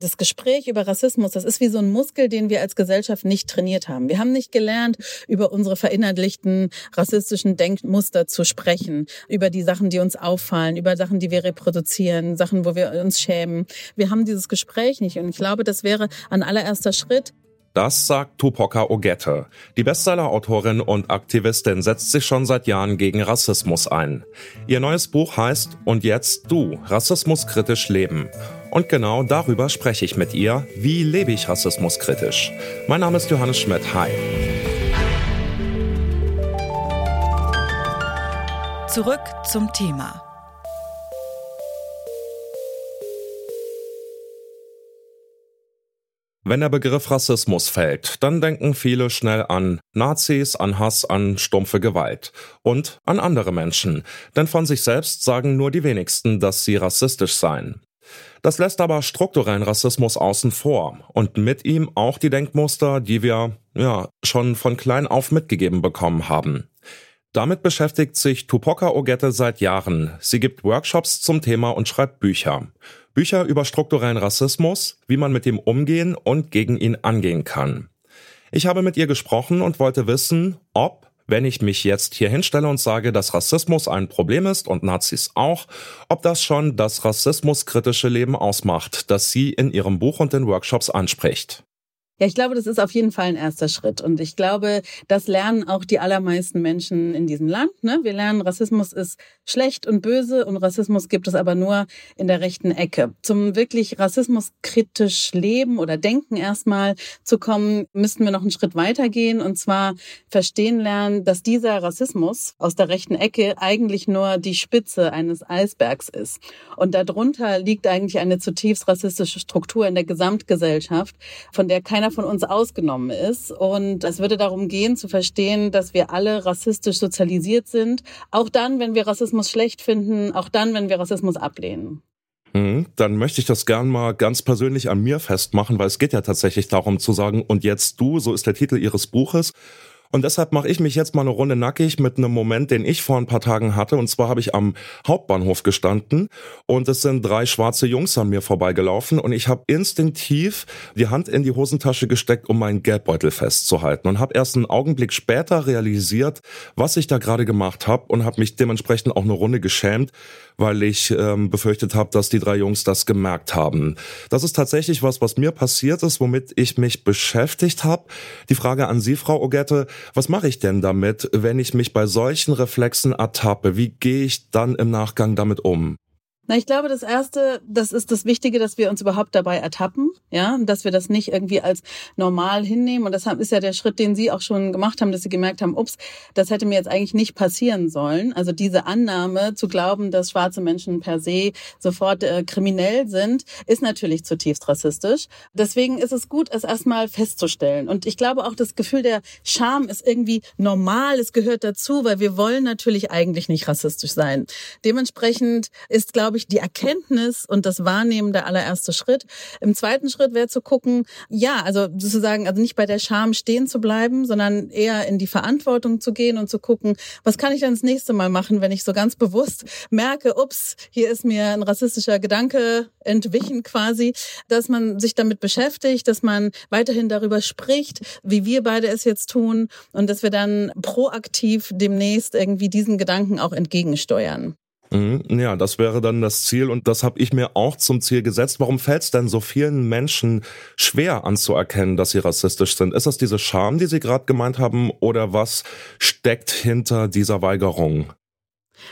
das Gespräch über Rassismus, das ist wie so ein Muskel, den wir als Gesellschaft nicht trainiert haben. Wir haben nicht gelernt, über unsere verinnerlichten rassistischen Denkmuster zu sprechen, über die Sachen, die uns auffallen, über Sachen, die wir reproduzieren, Sachen, wo wir uns schämen. Wir haben dieses Gespräch nicht. Und ich glaube, das wäre ein allererster Schritt, das sagt Tupoka Ogette. Die Bestseller-Autorin und Aktivistin setzt sich schon seit Jahren gegen Rassismus ein. Ihr neues Buch heißt Und jetzt du, rassismuskritisch leben. Und genau darüber spreche ich mit ihr. Wie lebe ich rassismuskritisch? Mein Name ist Johannes Schmidt. Hi. Zurück zum Thema. Wenn der Begriff Rassismus fällt, dann denken viele schnell an Nazis, an Hass, an stumpfe Gewalt und an andere Menschen, denn von sich selbst sagen nur die wenigsten, dass sie rassistisch seien. Das lässt aber strukturellen Rassismus außen vor und mit ihm auch die Denkmuster, die wir ja schon von klein auf mitgegeben bekommen haben. Damit beschäftigt sich Tupoka Ogette seit Jahren. Sie gibt Workshops zum Thema und schreibt Bücher. Bücher über strukturellen Rassismus, wie man mit ihm umgehen und gegen ihn angehen kann. Ich habe mit ihr gesprochen und wollte wissen, ob, wenn ich mich jetzt hier hinstelle und sage, dass Rassismus ein Problem ist und Nazis auch, ob das schon das rassismuskritische Leben ausmacht, das sie in ihrem Buch und den Workshops anspricht. Ja, ich glaube, das ist auf jeden Fall ein erster Schritt. Und ich glaube, das lernen auch die allermeisten Menschen in diesem Land. Ne? Wir lernen, Rassismus ist schlecht und böse und Rassismus gibt es aber nur in der rechten Ecke. Zum wirklich rassismuskritisch leben oder denken erstmal zu kommen, müssten wir noch einen Schritt weitergehen und zwar verstehen lernen, dass dieser Rassismus aus der rechten Ecke eigentlich nur die Spitze eines Eisbergs ist. Und darunter liegt eigentlich eine zutiefst rassistische Struktur in der Gesamtgesellschaft, von der keiner von uns ausgenommen ist. Und es würde darum gehen, zu verstehen, dass wir alle rassistisch sozialisiert sind. Auch dann, wenn wir Rassismus schlecht finden, auch dann, wenn wir Rassismus ablehnen. Mhm, dann möchte ich das gern mal ganz persönlich an mir festmachen, weil es geht ja tatsächlich darum zu sagen, und jetzt du, so ist der Titel ihres Buches. Und deshalb mache ich mich jetzt mal eine Runde nackig mit einem Moment, den ich vor ein paar Tagen hatte. Und zwar habe ich am Hauptbahnhof gestanden und es sind drei schwarze Jungs an mir vorbeigelaufen und ich habe instinktiv die Hand in die Hosentasche gesteckt, um meinen Geldbeutel festzuhalten und habe erst einen Augenblick später realisiert, was ich da gerade gemacht habe und habe mich dementsprechend auch eine Runde geschämt, weil ich ähm, befürchtet habe, dass die drei Jungs das gemerkt haben. Das ist tatsächlich was, was mir passiert ist, womit ich mich beschäftigt habe. Die Frage an Sie, Frau Ogette, was mache ich denn damit, wenn ich mich bei solchen Reflexen ertappe? Wie gehe ich dann im Nachgang damit um? Na, ich glaube, das erste, das ist das Wichtige, dass wir uns überhaupt dabei ertappen, ja, dass wir das nicht irgendwie als normal hinnehmen. Und das ist ja der Schritt, den Sie auch schon gemacht haben, dass Sie gemerkt haben, ups, das hätte mir jetzt eigentlich nicht passieren sollen. Also diese Annahme zu glauben, dass schwarze Menschen per se sofort äh, kriminell sind, ist natürlich zutiefst rassistisch. Deswegen ist es gut, es erstmal festzustellen. Und ich glaube auch, das Gefühl der Scham ist irgendwie normal, es gehört dazu, weil wir wollen natürlich eigentlich nicht rassistisch sein. Dementsprechend ist, glaube ich, ich, die Erkenntnis und das Wahrnehmen der allererste Schritt. Im zweiten Schritt wäre zu gucken, ja, also sozusagen, also nicht bei der Scham stehen zu bleiben, sondern eher in die Verantwortung zu gehen und zu gucken, was kann ich denn das nächste Mal machen, wenn ich so ganz bewusst merke, ups, hier ist mir ein rassistischer Gedanke entwichen quasi, dass man sich damit beschäftigt, dass man weiterhin darüber spricht, wie wir beide es jetzt tun und dass wir dann proaktiv demnächst irgendwie diesen Gedanken auch entgegensteuern. Mhm. Ja, das wäre dann das Ziel und das habe ich mir auch zum Ziel gesetzt. Warum fällt es denn so vielen Menschen schwer anzuerkennen, dass sie rassistisch sind? Ist das diese Scham, die Sie gerade gemeint haben, oder was steckt hinter dieser Weigerung?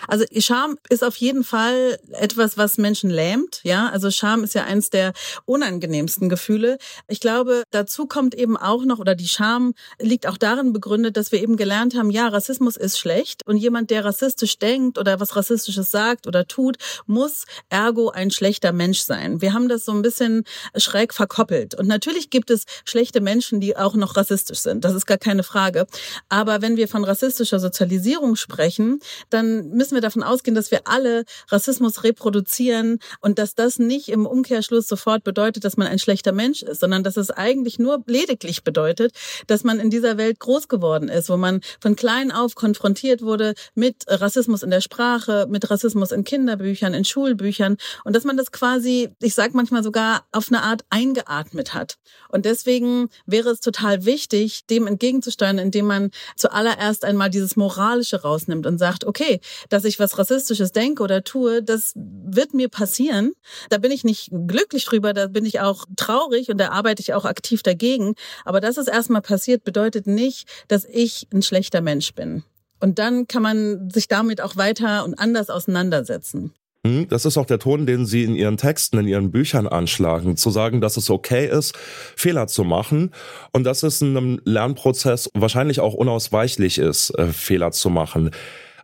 Also Scham ist auf jeden Fall etwas, was Menschen lähmt. Ja, also Scham ist ja eins der unangenehmsten Gefühle. Ich glaube, dazu kommt eben auch noch, oder die Scham liegt auch darin begründet, dass wir eben gelernt haben, ja, Rassismus ist schlecht und jemand, der rassistisch denkt oder was Rassistisches sagt oder tut, muss ergo ein schlechter Mensch sein. Wir haben das so ein bisschen schräg verkoppelt. Und natürlich gibt es schlechte Menschen, die auch noch rassistisch sind. Das ist gar keine Frage. Aber wenn wir von rassistischer Sozialisierung sprechen, dann müssen wir davon ausgehen, dass wir alle Rassismus reproduzieren und dass das nicht im Umkehrschluss sofort bedeutet, dass man ein schlechter Mensch ist, sondern dass es eigentlich nur lediglich bedeutet, dass man in dieser Welt groß geworden ist, wo man von klein auf konfrontiert wurde mit Rassismus in der Sprache, mit Rassismus in Kinderbüchern, in Schulbüchern und dass man das quasi, ich sag manchmal sogar auf eine Art eingeatmet hat. Und deswegen wäre es total wichtig, dem entgegenzusteuern, indem man zuallererst einmal dieses Moralische rausnimmt und sagt, okay, dass ich was Rassistisches denke oder tue, das wird mir passieren. Da bin ich nicht glücklich drüber, da bin ich auch traurig und da arbeite ich auch aktiv dagegen. Aber dass es erstmal passiert, bedeutet nicht, dass ich ein schlechter Mensch bin. Und dann kann man sich damit auch weiter und anders auseinandersetzen. Hm, das ist auch der Ton, den Sie in Ihren Texten, in Ihren Büchern anschlagen, zu sagen, dass es okay ist, Fehler zu machen und dass es in einem Lernprozess wahrscheinlich auch unausweichlich ist, äh, Fehler zu machen.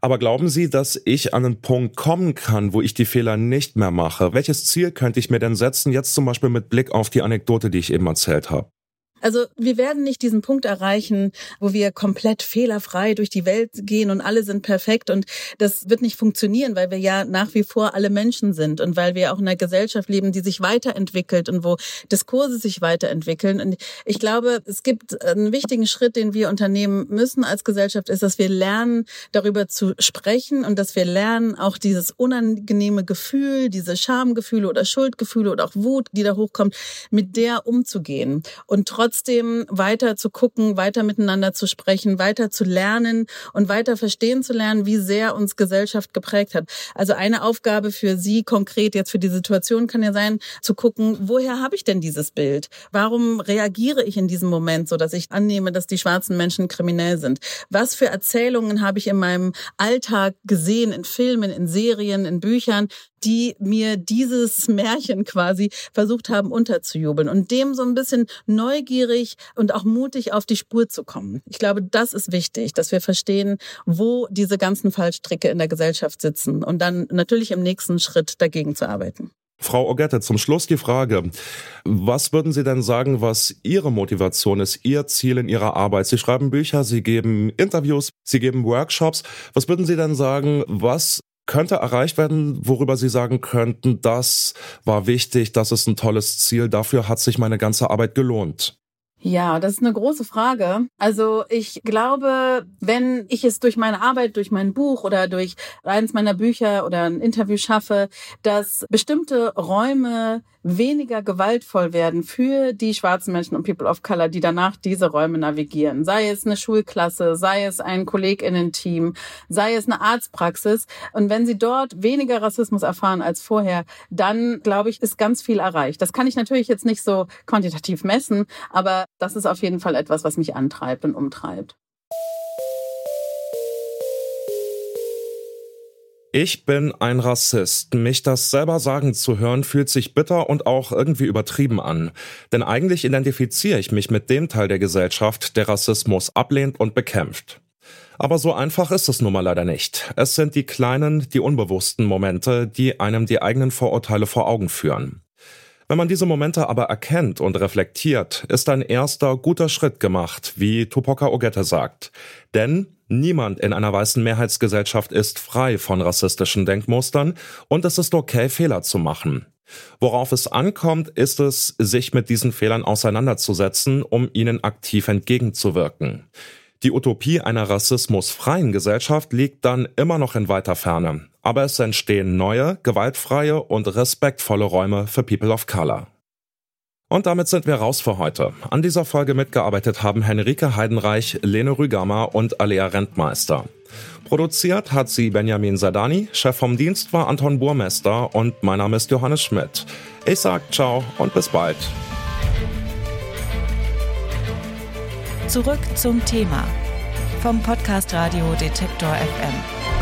Aber glauben Sie, dass ich an einen Punkt kommen kann, wo ich die Fehler nicht mehr mache? Welches Ziel könnte ich mir denn setzen, jetzt zum Beispiel mit Blick auf die Anekdote, die ich eben erzählt habe? Also wir werden nicht diesen Punkt erreichen, wo wir komplett fehlerfrei durch die Welt gehen und alle sind perfekt und das wird nicht funktionieren, weil wir ja nach wie vor alle Menschen sind und weil wir auch in einer Gesellschaft leben, die sich weiterentwickelt und wo Diskurse sich weiterentwickeln. Und ich glaube, es gibt einen wichtigen Schritt, den wir unternehmen müssen als Gesellschaft, ist, dass wir lernen, darüber zu sprechen und dass wir lernen, auch dieses unangenehme Gefühl, diese Schamgefühle oder Schuldgefühle oder auch Wut, die da hochkommt, mit der umzugehen und trotzdem trotzdem weiter zu gucken, weiter miteinander zu sprechen, weiter zu lernen und weiter verstehen zu lernen, wie sehr uns Gesellschaft geprägt hat. Also eine Aufgabe für Sie konkret jetzt für die Situation kann ja sein, zu gucken, woher habe ich denn dieses Bild? Warum reagiere ich in diesem Moment so, dass ich annehme, dass die schwarzen Menschen kriminell sind? Was für Erzählungen habe ich in meinem Alltag gesehen, in Filmen, in Serien, in Büchern, die mir dieses Märchen quasi versucht haben unterzujubeln und dem so ein bisschen neugierig und auch mutig auf die Spur zu kommen. Ich glaube, das ist wichtig, dass wir verstehen, wo diese ganzen Fallstricke in der Gesellschaft sitzen und dann natürlich im nächsten Schritt dagegen zu arbeiten. Frau Ogette, zum Schluss die Frage. Was würden Sie denn sagen, was Ihre Motivation ist, Ihr Ziel in Ihrer Arbeit? Sie schreiben Bücher, Sie geben Interviews, Sie geben Workshops. Was würden Sie denn sagen, was könnte erreicht werden, worüber Sie sagen könnten, das war wichtig, das ist ein tolles Ziel, dafür hat sich meine ganze Arbeit gelohnt? Ja, das ist eine große Frage. Also ich glaube, wenn ich es durch meine Arbeit, durch mein Buch oder durch eines meiner Bücher oder ein Interview schaffe, dass bestimmte Räume weniger gewaltvoll werden für die schwarzen Menschen und People of Color, die danach diese Räume navigieren. Sei es eine Schulklasse, sei es ein Kolleginnen-Team, sei es eine Arztpraxis. Und wenn sie dort weniger Rassismus erfahren als vorher, dann glaube ich, ist ganz viel erreicht. Das kann ich natürlich jetzt nicht so quantitativ messen, aber das ist auf jeden Fall etwas, was mich antreibt und umtreibt. Ich bin ein Rassist. Mich das selber sagen zu hören, fühlt sich bitter und auch irgendwie übertrieben an. Denn eigentlich identifiziere ich mich mit dem Teil der Gesellschaft, der Rassismus ablehnt und bekämpft. Aber so einfach ist es nun mal leider nicht. Es sind die kleinen, die unbewussten Momente, die einem die eigenen Vorurteile vor Augen führen. Wenn man diese Momente aber erkennt und reflektiert, ist ein erster guter Schritt gemacht, wie Tupoka Ogette sagt. Denn niemand in einer weißen Mehrheitsgesellschaft ist frei von rassistischen Denkmustern und es ist okay, Fehler zu machen. Worauf es ankommt, ist es, sich mit diesen Fehlern auseinanderzusetzen, um ihnen aktiv entgegenzuwirken. Die Utopie einer rassismusfreien Gesellschaft liegt dann immer noch in weiter Ferne, aber es entstehen neue, gewaltfreie und respektvolle Räume für People of Color. Und damit sind wir raus für heute. An dieser Folge mitgearbeitet haben Henrike Heidenreich, Lene Rügamer und Alea Rentmeister. Produziert hat sie Benjamin Sadani, Chef vom Dienst war Anton Burmester und mein Name ist Johannes Schmidt. Ich sag ciao und bis bald. Zurück zum Thema vom Podcast Radio Detektor FM.